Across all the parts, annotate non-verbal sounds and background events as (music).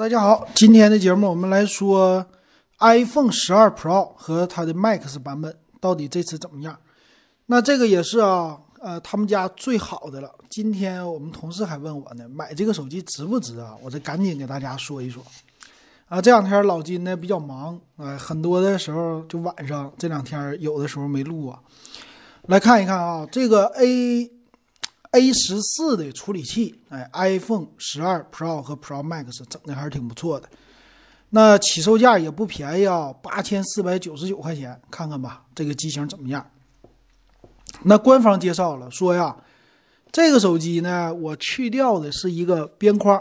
大家好，今天的节目我们来说 iPhone 十二 Pro 和它的 Max 版本到底这次怎么样？那这个也是啊，呃，他们家最好的了。今天我们同事还问我呢，买这个手机值不值啊？我这赶紧给大家说一说。啊，这两天老金呢比较忙，呃，很多的时候就晚上这两天有的时候没录啊。来看一看啊，这个 A。A 十四的处理器，哎，iPhone 十二 Pro 和 Pro Max 整的还是挺不错的。那起售价也不便宜啊，八千四百九十九块钱。看看吧，这个机型怎么样？那官方介绍了，说呀，这个手机呢，我去掉的是一个边框，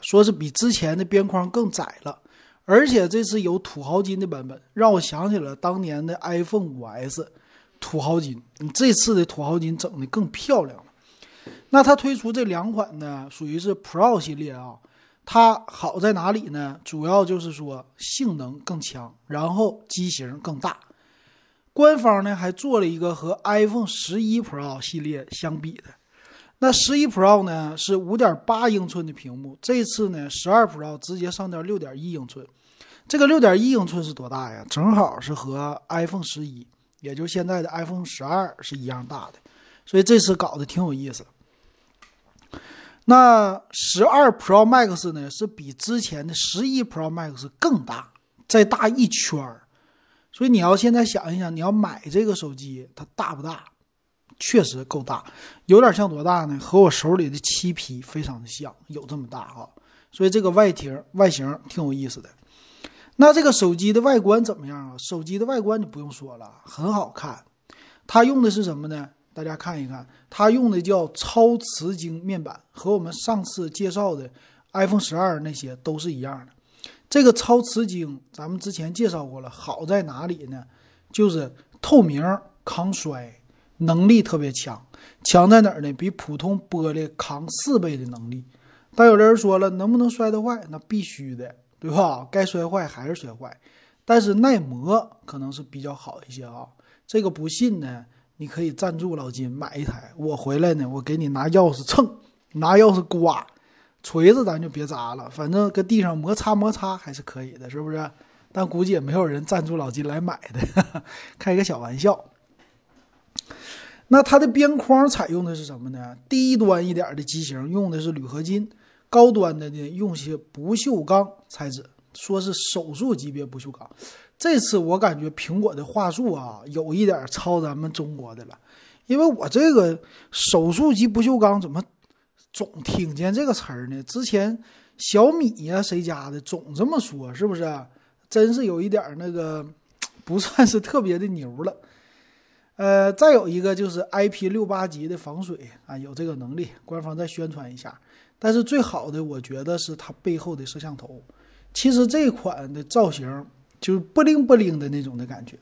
说是比之前的边框更窄了，而且这次有土豪金的版本，让我想起了当年的 iPhone 五 S 土豪金。你这次的土豪金整的更漂亮了。那它推出这两款呢，属于是 Pro 系列啊。它好在哪里呢？主要就是说性能更强，然后机型更大。官方呢还做了一个和 iPhone 十一 Pro 系列相比的。那十一 Pro 呢是五点八英寸的屏幕，这次呢十二 Pro 直接上到六点一英寸。这个六点一英寸是多大呀？正好是和 iPhone 十一，也就现在的 iPhone 十二是一样大的。所以这次搞得挺有意思。那十二 Pro Max 呢，是比之前的十一 Pro Max 更大，再大一圈儿。所以你要现在想一想，你要买这个手机，它大不大？确实够大，有点像多大呢？和我手里的七 P 非常的像，有这么大哈。所以这个外形外形挺有意思的。那这个手机的外观怎么样啊？手机的外观就不用说了，很好看。它用的是什么呢？大家看一看，它用的叫超瓷晶面板，和我们上次介绍的 iPhone 十二那些都是一样的。这个超瓷晶咱们之前介绍过了，好在哪里呢？就是透明、抗摔，能力特别强。强在哪儿呢？比普通玻璃扛四倍的能力。但有的人说了，能不能摔得坏？那必须的，对吧？该摔坏还是摔坏。但是耐磨可能是比较好一些啊。这个不信呢？你可以赞助老金买一台，我回来呢，我给你拿钥匙蹭，拿钥匙刮，锤子咱就别砸了，反正搁地上摩擦摩擦还是可以的，是不是？但估计也没有人赞助老金来买的，(laughs) 开个小玩笑。那它的边框采用的是什么呢？低端一点的机型用的是铝合金，高端的呢用些不锈钢材质，说是手术级别不锈钢。这次我感觉苹果的话术啊，有一点抄咱们中国的了，因为我这个手术级不锈钢怎么总听见这个词儿呢？之前小米呀谁家的总这么说，是不是？真是有一点那个不算是特别的牛了。(laughs) 呃，再有一个就是 IP 六八级的防水啊，有这个能力，官方再宣传一下。但是最好的，我觉得是它背后的摄像头。其实这款的造型。就是不灵不灵的那种的感觉，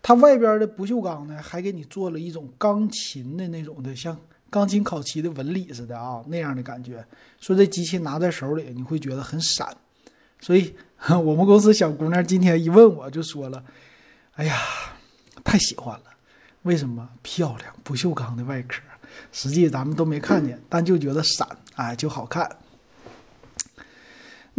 它外边的不锈钢呢，还给你做了一种钢琴的那种的，像钢琴烤漆的纹理似的啊，那样的感觉。说这机器拿在手里，你会觉得很闪。所以 (laughs) 我们公司小姑娘今天一问我就说了：“哎呀，太喜欢了！为什么漂亮？不锈钢的外壳，实际咱们都没看见，但就觉得闪，哎，就好看。”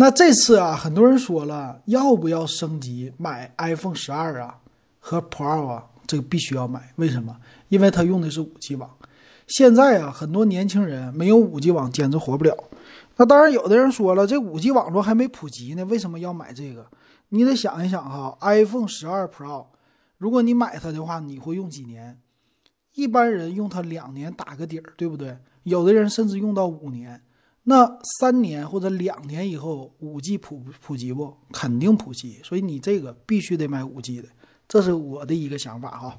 那这次啊，很多人说了，要不要升级买 iPhone 十二啊和 Pro 啊？这个必须要买，为什么？因为它用的是五 G 网。现在啊，很多年轻人没有五 G 网简直活不了。那当然，有的人说了，这五 G 网络还没普及呢，为什么要买这个？你得想一想哈，iPhone 十二 Pro，如果你买它的话，你会用几年？一般人用它两年打个底儿，对不对？有的人甚至用到五年。那三年或者两年以后，五 G 普普及不？肯定普及，所以你这个必须得买五 G 的，这是我的一个想法哈。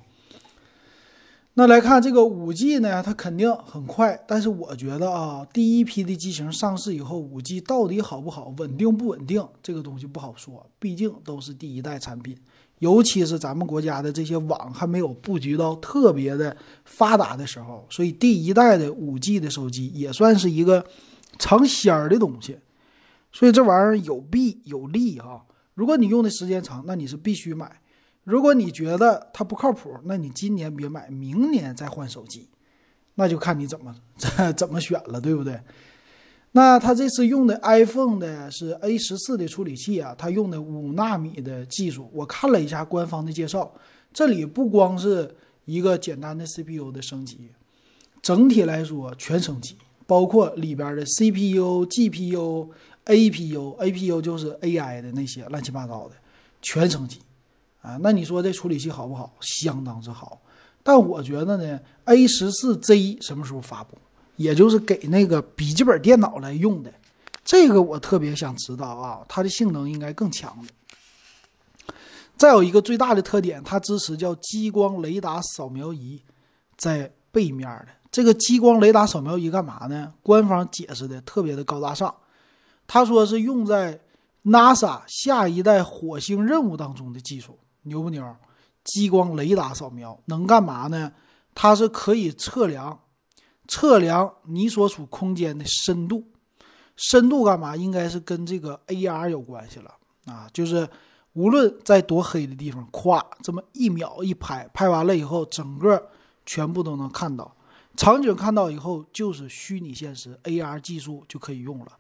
那来看这个五 G 呢，它肯定很快，但是我觉得啊，第一批的机型上市以后，五 G 到底好不好，稳定不稳定，这个东西不好说，毕竟都是第一代产品，尤其是咱们国家的这些网还没有布局到特别的发达的时候，所以第一代的五 G 的手机也算是一个。尝鲜儿的东西，所以这玩意儿有弊有利哈。如果你用的时间长，那你是必须买；如果你觉得它不靠谱，那你今年别买，明年再换手机，那就看你怎么 (laughs) 怎么选了，对不对？那它这次用的 iPhone 的是 A 十四的处理器啊，它用的五纳米的技术。我看了一下官方的介绍，这里不光是一个简单的 CPU 的升级，整体来说全升级，包括里边的 CPU、GPU、APU、APU 就是 AI 的那些乱七八糟的全升级啊。那你说这处理器好不好？相当之好。但我觉得呢，A 十四 Z 什么时候发布？也就是给那个笔记本电脑来用的，这个我特别想知道啊，它的性能应该更强的。再有一个最大的特点，它支持叫激光雷达扫描仪，在背面的这个激光雷达扫描仪干嘛呢？官方解释的特别的高大上，他说是用在 NASA 下一代火星任务当中的技术，牛不牛？激光雷达扫描能干嘛呢？它是可以测量。测量你所处空间的深度，深度干嘛？应该是跟这个 AR 有关系了啊！就是无论在多黑的地方，咵，这么一秒一拍，拍完了以后，整个全部都能看到场景。看到以后，就是虚拟现实 AR 技术就可以用了。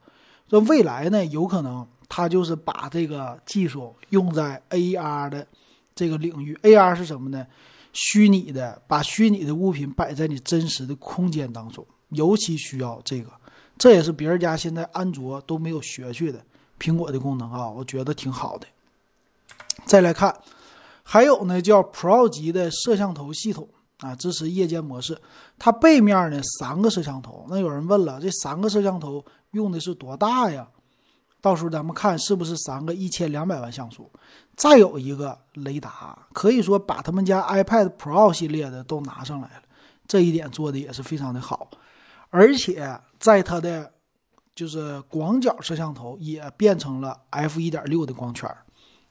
这未来呢，有可能它就是把这个技术用在 AR 的这个领域。AR 是什么呢？虚拟的，把虚拟的物品摆在你真实的空间当中，尤其需要这个，这也是别人家现在安卓都没有学去的苹果的功能啊，我觉得挺好的。再来看，还有呢，叫 Pro 级的摄像头系统啊，支持夜间模式。它背面呢三个摄像头，那有人问了，这三个摄像头用的是多大呀？到时候咱们看是不是三个一千两百万像素，再有一个雷达，可以说把他们家 iPad Pro 系列的都拿上来了，这一点做的也是非常的好，而且在它的就是广角摄像头也变成了 f 一点六的光圈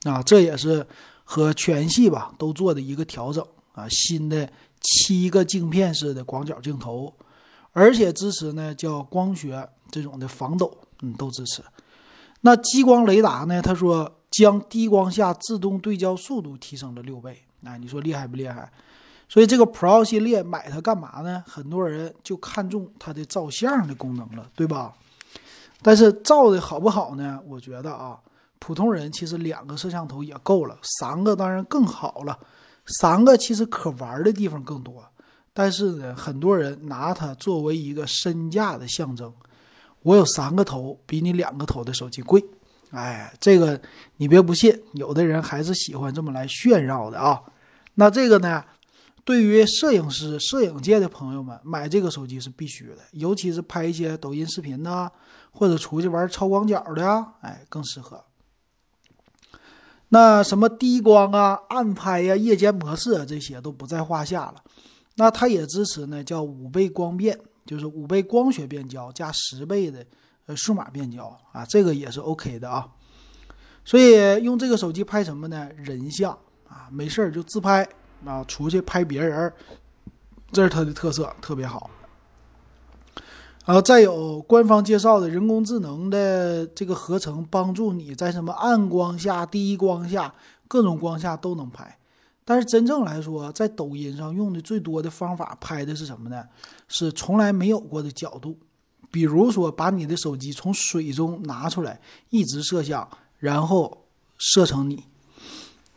啊，这也是和全系吧都做的一个调整啊，新的七个镜片式的广角镜头，而且支持呢叫光学这种的防抖，嗯，都支持。那激光雷达呢？他说将低光下自动对焦速度提升了六倍。哎，你说厉害不厉害？所以这个 Pro 系列买它干嘛呢？很多人就看中它的照相的功能了，对吧？但是照的好不好呢？我觉得啊，普通人其实两个摄像头也够了，三个当然更好了。三个其实可玩的地方更多，但是呢，很多人拿它作为一个身价的象征。我有三个头，比你两个头的手机贵，哎，这个你别不信，有的人还是喜欢这么来炫耀的啊。那这个呢，对于摄影师、摄影界的朋友们，买这个手机是必须的，尤其是拍一些抖音视频呐，或者出去玩超广角的呀，哎，更适合。那什么低光啊、暗拍呀、夜间模式啊，这些都不在话下了。那它也支持呢，叫五倍光变。就是五倍光学变焦加十倍的呃数码变焦啊，这个也是 OK 的啊。所以用这个手机拍什么呢？人像啊，没事儿就自拍啊，出去拍别人，这是它的特色，特别好。然后再有官方介绍的人工智能的这个合成，帮助你在什么暗光下、低光下、各种光下都能拍。但是真正来说，在抖音上用的最多的方法拍的是什么呢？是从来没有过的角度，比如说把你的手机从水中拿出来，一直摄像，然后摄成你。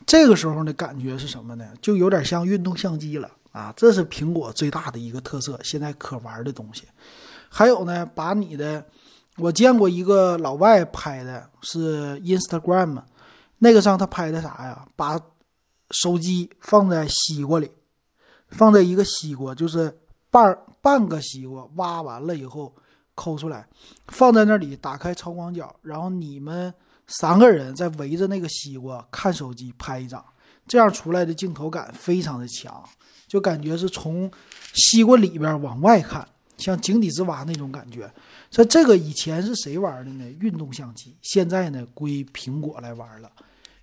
这个时候的感觉是什么呢？就有点像运动相机了啊！这是苹果最大的一个特色，现在可玩的东西。还有呢，把你的，我见过一个老外拍的是 Instagram，那个上他拍的啥呀？把手机放在西瓜里，放在一个西瓜，就是半半个西瓜，挖完了以后抠出来，放在那里，打开超广角，然后你们三个人在围着那个西瓜看手机拍一张，这样出来的镜头感非常的强，就感觉是从西瓜里边往外看，像井底之蛙那种感觉。这这个以前是谁玩的呢？运动相机，现在呢归苹果来玩了。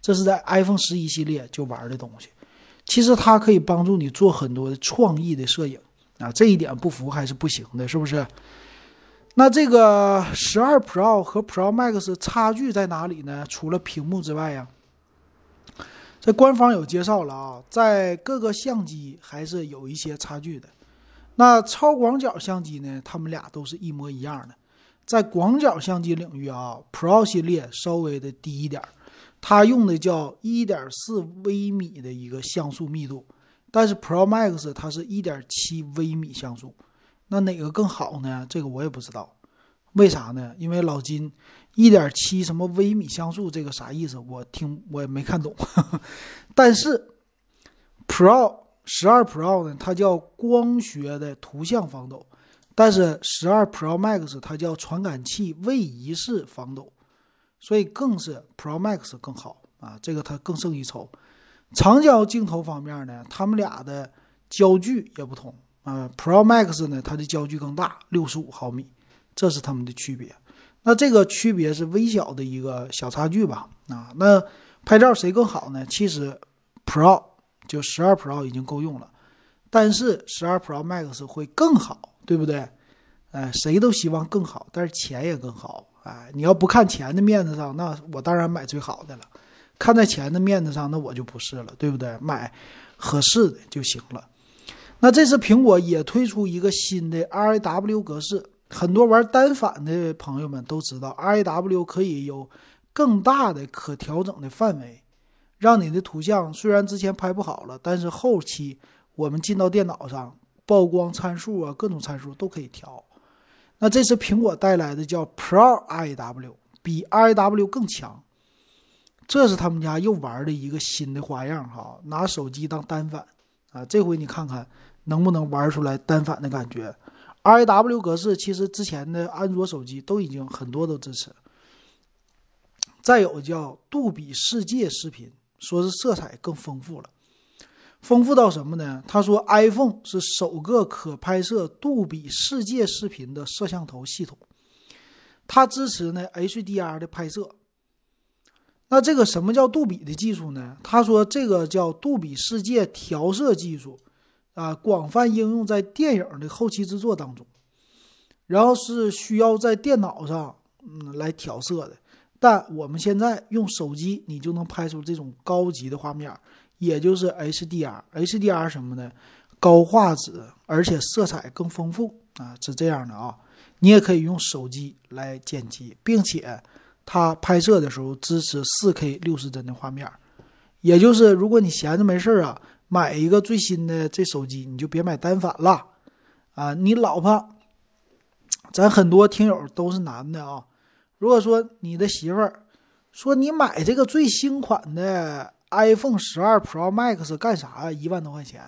这是在 iPhone 十一系列就玩的东西，其实它可以帮助你做很多的创意的摄影啊，这一点不服还是不行的，是不是？那这个十二 Pro 和 Pro Max 差距在哪里呢？除了屏幕之外呀，这官方有介绍了啊，在各个相机还是有一些差距的。那超广角相机呢，它们俩都是一模一样的，在广角相机领域啊，Pro 系列稍微的低一点，它用的叫一点四微米的一个像素密度，但是 Pro Max 它是一点七微米像素，那哪个更好呢？这个我也不知道，为啥呢？因为老金一点七什么微米像素这个啥意思？我听我也没看懂，(laughs) 但是 Pro 十二 Pro 呢，它叫光学的图像防抖。但是十二 Pro Max 它叫传感器位移式防抖，所以更是 Pro Max 更好啊，这个它更胜一筹。长焦镜头方面呢，它们俩的焦距也不同啊，Pro Max 呢它的焦距更大，六十五毫米，这是它们的区别。那这个区别是微小的一个小差距吧？啊，那拍照谁更好呢？其实 Pro 就十二 Pro 已经够用了，但是十二 Pro Max 会更好。对不对？哎，谁都希望更好，但是钱也更好。哎，你要不看钱的面子上，那我当然买最好的了。看在钱的面子上，那我就不是了，对不对？买合适的就行了。那这次苹果也推出一个新的 RAW 格式，很多玩单反的朋友们都知道，RAW 可以有更大的可调整的范围，让你的图像虽然之前拍不好了，但是后期我们进到电脑上。曝光参数啊，各种参数都可以调。那这次苹果带来的叫 Pro I W，比 RAW 更强。这是他们家又玩的一个新的花样哈，拿手机当单反啊。这回你看看能不能玩出来单反的感觉。RAW 格式其实之前的安卓手机都已经很多都支持。再有叫杜比世界视频，说是色彩更丰富了。丰富到什么呢？他说，iPhone 是首个可拍摄杜比世界视频的摄像头系统，它支持呢 HDR 的拍摄。那这个什么叫杜比的技术呢？他说这个叫杜比世界调色技术，啊，广泛应用在电影的后期制作当中，然后是需要在电脑上嗯来调色的。但我们现在用手机，你就能拍出这种高级的画面。也就是 HDR，HDR 什么呢？高画质，而且色彩更丰富啊，是这样的啊。你也可以用手机来剪辑，并且它拍摄的时候支持 4K 六十帧的画面。也就是如果你闲着没事儿啊，买一个最新的这手机，你就别买单反了啊。你老婆，咱很多听友都是男的啊。如果说你的媳妇儿说你买这个最新款的。iPhone 十二 Pro Max 干啥呀？一万多块钱，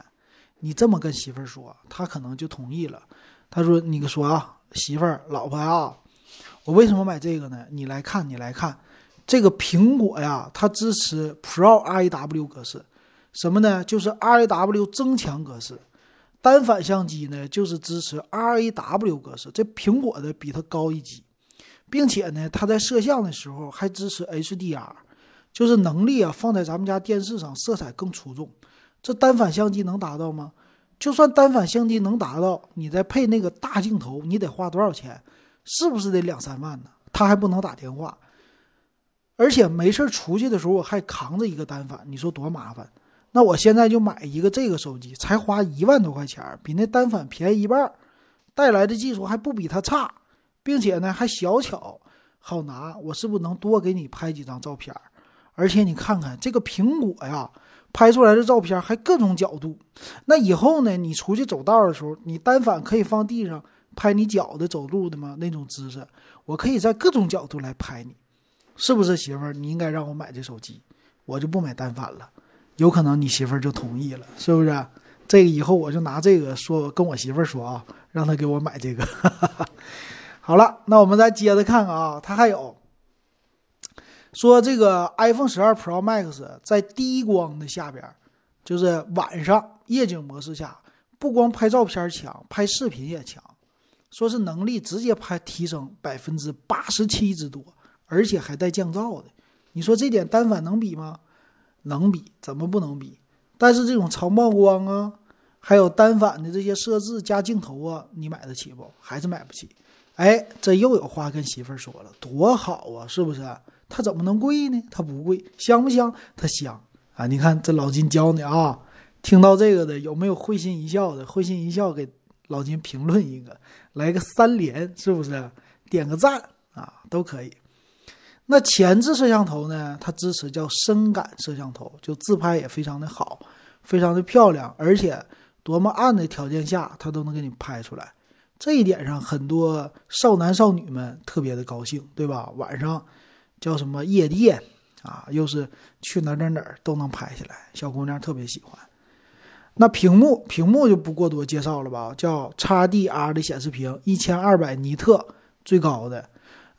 你这么跟媳妇儿说，她可能就同意了。他说：“你说啊，媳妇儿、老婆啊，我为什么买这个呢？你来看，你来看，这个苹果呀，它支持 Pro RAW 格式，什么呢？就是 RAW 增强格式。单反相机呢，就是支持 RAW 格式，这苹果的比它高一级，并且呢，它在摄像的时候还支持 HDR。”就是能力啊，放在咱们家电视上，色彩更出众。这单反相机能达到吗？就算单反相机能达到，你再配那个大镜头，你得花多少钱？是不是得两三万呢？他还不能打电话，而且没事出去的时候我还扛着一个单反，你说多麻烦？那我现在就买一个这个手机，才花一万多块钱，比那单反便宜一半，带来的技术还不比它差，并且呢还小巧好拿，我是不是能多给你拍几张照片？而且你看看这个苹果呀，拍出来的照片还各种角度。那以后呢，你出去走道的时候，你单反可以放地上拍你脚的走路的吗？那种姿势，我可以在各种角度来拍你，是不是媳妇儿？你应该让我买这手机，我就不买单反了。有可能你媳妇儿就同意了，是不是？这个以后我就拿这个说跟我媳妇儿说啊，让她给我买这个。(laughs) 好了，那我们再接着看啊，它还有。说这个 iPhone 十二 Pro Max 在低光的下边，就是晚上夜景模式下，不光拍照片强，拍视频也强，说是能力直接拍提升百分之八十七之多，而且还带降噪的。你说这点单反能比吗？能比，怎么不能比？但是这种超曝光啊，还有单反的这些设置加镜头啊，你买得起不？还是买不起？哎，这又有话跟媳妇儿说了，多好啊，是不是？它怎么能贵呢？它不贵，香不香？它香啊！你看这老金教你啊，听到这个的有没有会心一笑的？会心一笑给老金评论一个，来个三连，是不是？点个赞啊，都可以。那前置摄像头呢？它支持叫深感摄像头，就自拍也非常的好，非常的漂亮，而且多么暗的条件下，它都能给你拍出来。这一点上，很多少男少女们特别的高兴，对吧？晚上叫什么夜店啊，又是去哪哪哪都能拍下来，小姑娘特别喜欢。那屏幕，屏幕就不过多介绍了吧？叫 XDR 的显示屏，一千二百尼特最高的。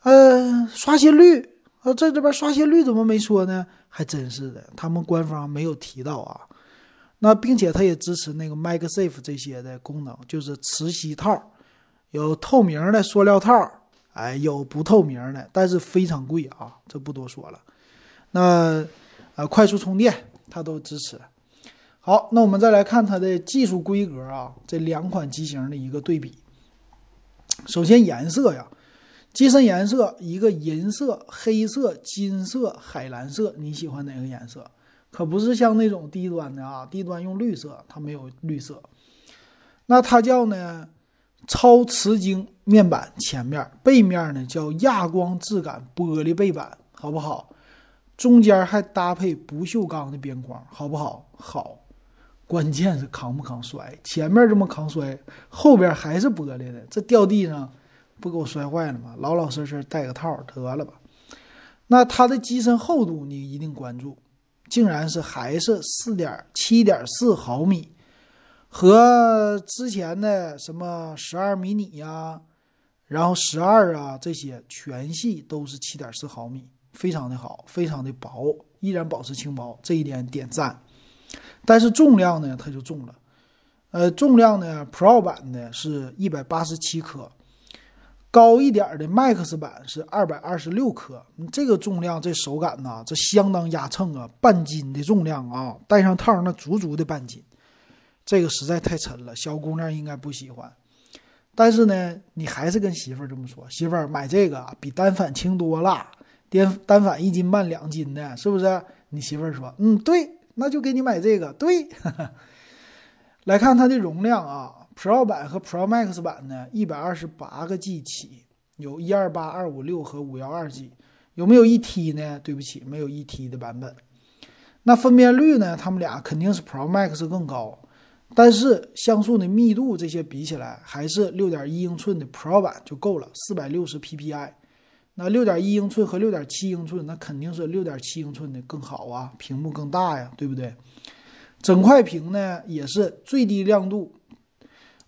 呃，刷新率，呃，这这边刷新率怎么没说呢？还真是的，他们官方没有提到啊。那并且它也支持那个 MagSafe 这些的功能，就是磁吸套。有透明的塑料套，哎，有不透明的，但是非常贵啊，这不多说了。那呃，快速充电它都支持。好，那我们再来看它的技术规格啊，这两款机型的一个对比。首先颜色呀，机身颜色一个银色、黑色、金色、海蓝色，你喜欢哪个颜色？可不是像那种低端的啊，低端用绿色，它没有绿色。那它叫呢？超瓷晶面板前面，背面呢叫亚光质感玻璃背板，好不好？中间还搭配不锈钢的边框，好不好？好。关键是扛不扛摔？前面这么扛摔，后边还是玻璃的，这掉地上不给我摔坏了吗？老老实实戴个套得了吧。那它的机身厚度你一定关注，竟然是还是四点七点四毫米。和之前的什么十二迷你呀，然后十二啊这些全系都是七点四毫米，非常的好，非常的薄，依然保持轻薄，这一点点赞。但是重量呢，它就重了。呃，重量呢，Pro 版的是一百八十七克，高一点的 Max 版是二百二十六克。这个重量，这手感呐，这相当压秤啊，半斤的重量啊，带上套那足足的半斤。这个实在太沉了，小姑娘应该不喜欢。但是呢，你还是跟媳妇儿这么说：“媳妇儿买这个比单反轻多了，单单反一斤半两斤的，是不是？”你媳妇儿说：“嗯，对，那就给你买这个。”对，来看它的容量啊，Pro 版和 Pro Max 版呢，一百二十八个 G 起，有一二八、二五六和五幺二 G，有没有一 T 呢？对不起，没有一 T 的版本。那分辨率呢？他们俩肯定是 Pro Max 更高。但是像素的密度这些比起来，还是六点一英寸的 Pro 版就够了，四百六十 PPI。那六点一英寸和六点七英寸，那肯定是六点七英寸的更好啊，屏幕更大呀，对不对？整块屏呢也是最低亮度，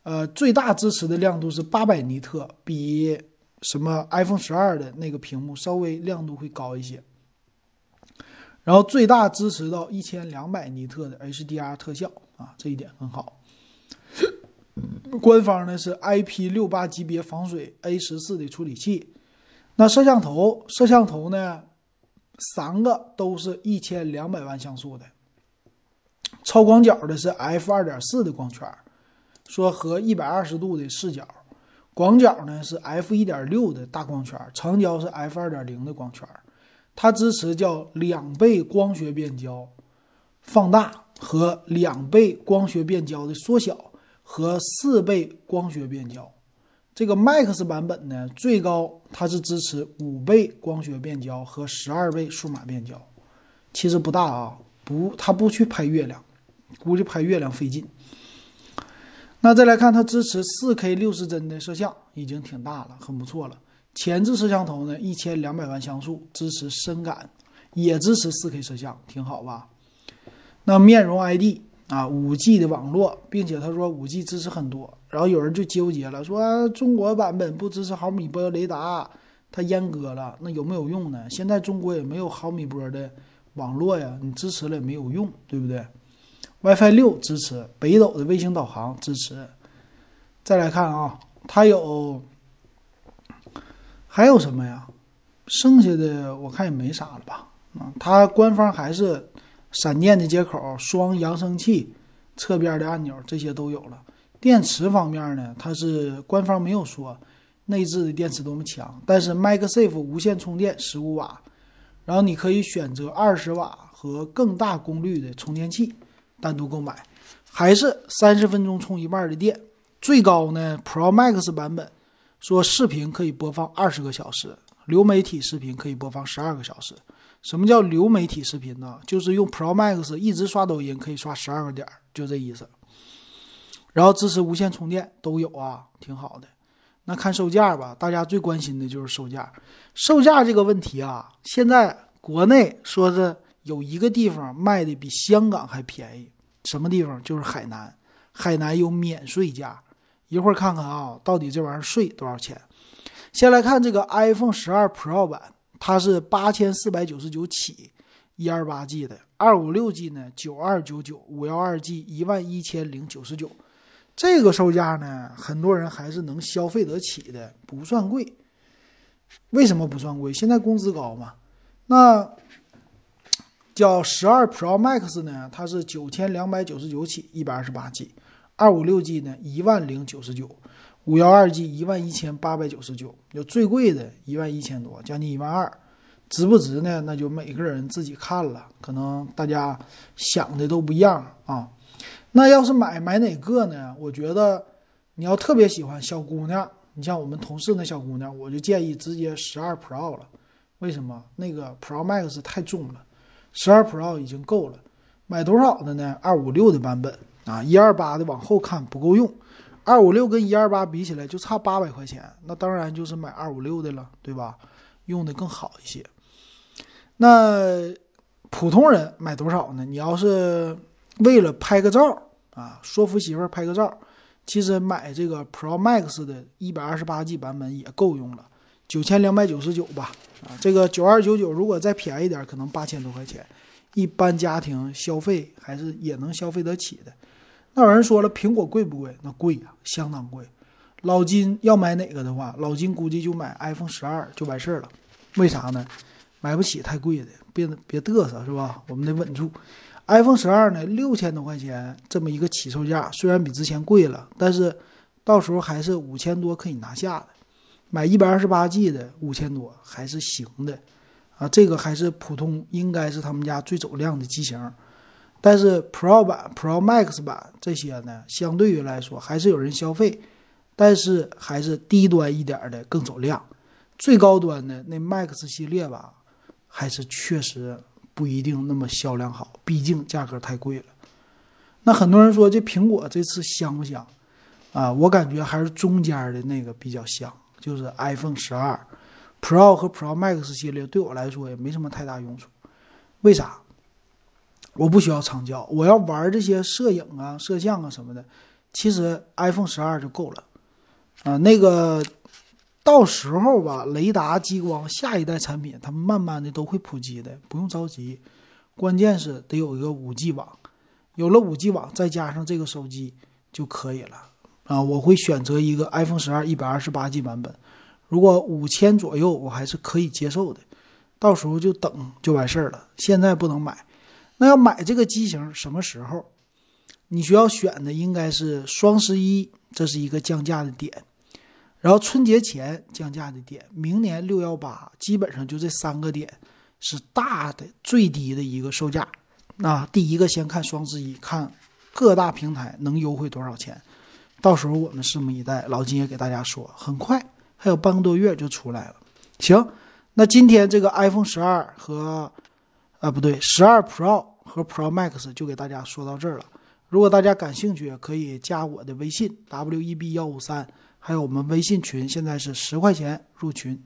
呃，最大支持的亮度是八百尼特，比什么 iPhone 十二的那个屏幕稍微亮度会高一些。然后最大支持到一千两百尼特的 HDR 特效。啊，这一点很好。官方呢是 IP 六八级别防水 A 十四的处理器。那摄像头，摄像头呢，三个都是一千两百万像素的。超广角的是 F 二点四的光圈，说和一百二十度的视角。广角呢是 F 一点六的大光圈，长焦是 F 二点零的光圈。它支持叫两倍光学变焦，放大。和两倍光学变焦的缩小和四倍光学变焦，这个 Max 版本呢，最高它是支持五倍光学变焦和十二倍数码变焦，其实不大啊，不，它不去拍月亮，估计拍月亮费劲。那再来看它支持四 K 六十帧的摄像，已经挺大了，很不错了。前置摄像头呢，一千两百万像素，支持深感，也支持四 K 摄像，挺好吧？那面容 ID 啊，五 G 的网络，并且他说五 G 支持很多，然后有人就纠结了，说中国版本不支持毫米波雷达，它阉割了，那有没有用呢？现在中国也没有毫米波的网络呀，你支持了也没有用，对不对？WiFi 六支持，北斗的卫星导航支持。再来看啊，它有还有什么呀？剩下的我看也没啥了吧？啊，它官方还是。闪电的接口、双扬声器、侧边的按钮，这些都有了。电池方面呢，它是官方没有说内置的电池多么强，但是 MagSafe 无线充电十五瓦，然后你可以选择二十瓦和更大功率的充电器单独购买，还是三十分钟充一半的电。最高呢，Pro Max 版本说视频可以播放二十个小时，流媒体视频可以播放十二个小时。什么叫流媒体视频呢？就是用 Pro Max 一直刷抖音，可以刷十二个点，就这意思。然后支持无线充电都有啊，挺好的。那看售价吧，大家最关心的就是售价。售价这个问题啊，现在国内说是有一个地方卖的比香港还便宜，什么地方？就是海南。海南有免税价，一会儿看看啊，到底这玩意儿税多少钱？先来看这个 iPhone 十二 Pro 版，它是八千四百九十九起，一二八 G 的，二五六 G 呢九二九九，五幺二 G 一万一千零九十九。这个售价呢，很多人还是能消费得起的，不算贵。为什么不算贵？现在工资高嘛。那叫十二 Pro Max 呢，它是九千两百九十九起，一百二十八 G，二五六 G 呢一万零九十九，五幺二 G 一万一千八百九十九，有最贵的一万一千多，将近一万二，值不值呢？那就每个人自己看了，可能大家想的都不一样啊。那要是买买哪个呢？我觉得你要特别喜欢小姑娘，你像我们同事那小姑娘，我就建议直接十二 Pro 了。为什么？那个 Pro Max 太重了，十二 Pro 已经够了。买多少的呢？二五六的版本啊，一二八的往后看不够用。二五六跟一二八比起来就差八百块钱，那当然就是买二五六的了，对吧？用的更好一些。那普通人买多少呢？你要是为了拍个照。啊，说服媳妇儿拍个照，其实买这个 Pro Max 的一百二十八 G 版本也够用了，九千两百九十九吧。啊，这个九二九九如果再便宜点，可能八千多块钱，一般家庭消费还是也能消费得起的。那有人说了，苹果贵不贵？那贵呀，相当贵。老金要买哪个的话，老金估计就买 iPhone 十二就完事儿了。为啥呢？买不起太贵的，别别嘚瑟是吧？我们得稳住。iPhone 十二呢，六千多块钱这么一个起售价，虽然比之前贵了，但是到时候还是五千多可以拿下的。买一百二十八 G 的五千多还是行的，啊，这个还是普通，应该是他们家最走量的机型。但是 Pro 版、Pro Max 版这些呢，相对于来说还是有人消费，但是还是低端一点的更走量。最高端的那 Max 系列吧，还是确实。不一定那么销量好，毕竟价格太贵了。那很多人说这苹果这次香不香？啊，我感觉还是中间的那个比较香，就是 iPhone 十二 Pro 和 Pro Max 系列对我来说也没什么太大用处。为啥？我不需要长焦，我要玩这些摄影啊、摄像啊什么的，其实 iPhone 十二就够了。啊，那个。到时候吧，雷达、激光，下一代产品，它慢慢的都会普及的，不用着急。关键是得有一个五 G 网，有了五 G 网，再加上这个手机就可以了。啊，我会选择一个 iPhone 十二一百二十八 G 版本，如果五千左右，我还是可以接受的。到时候就等就完事儿了。现在不能买，那要买这个机型什么时候？你需要选的应该是双十一，这是一个降价的点。然后春节前降价的点，明年六幺八基本上就这三个点是大的最低的一个售价。那第一个先看双十一，看各大平台能优惠多少钱，到时候我们拭目以待。老金也给大家说，很快还有半个多月就出来了。行，那今天这个 iPhone 十二和啊不对，十二 Pro 和 Pro Max 就给大家说到这儿了。如果大家感兴趣，可以加我的微信 w e b 幺五三。还有我们微信群，现在是十块钱入群。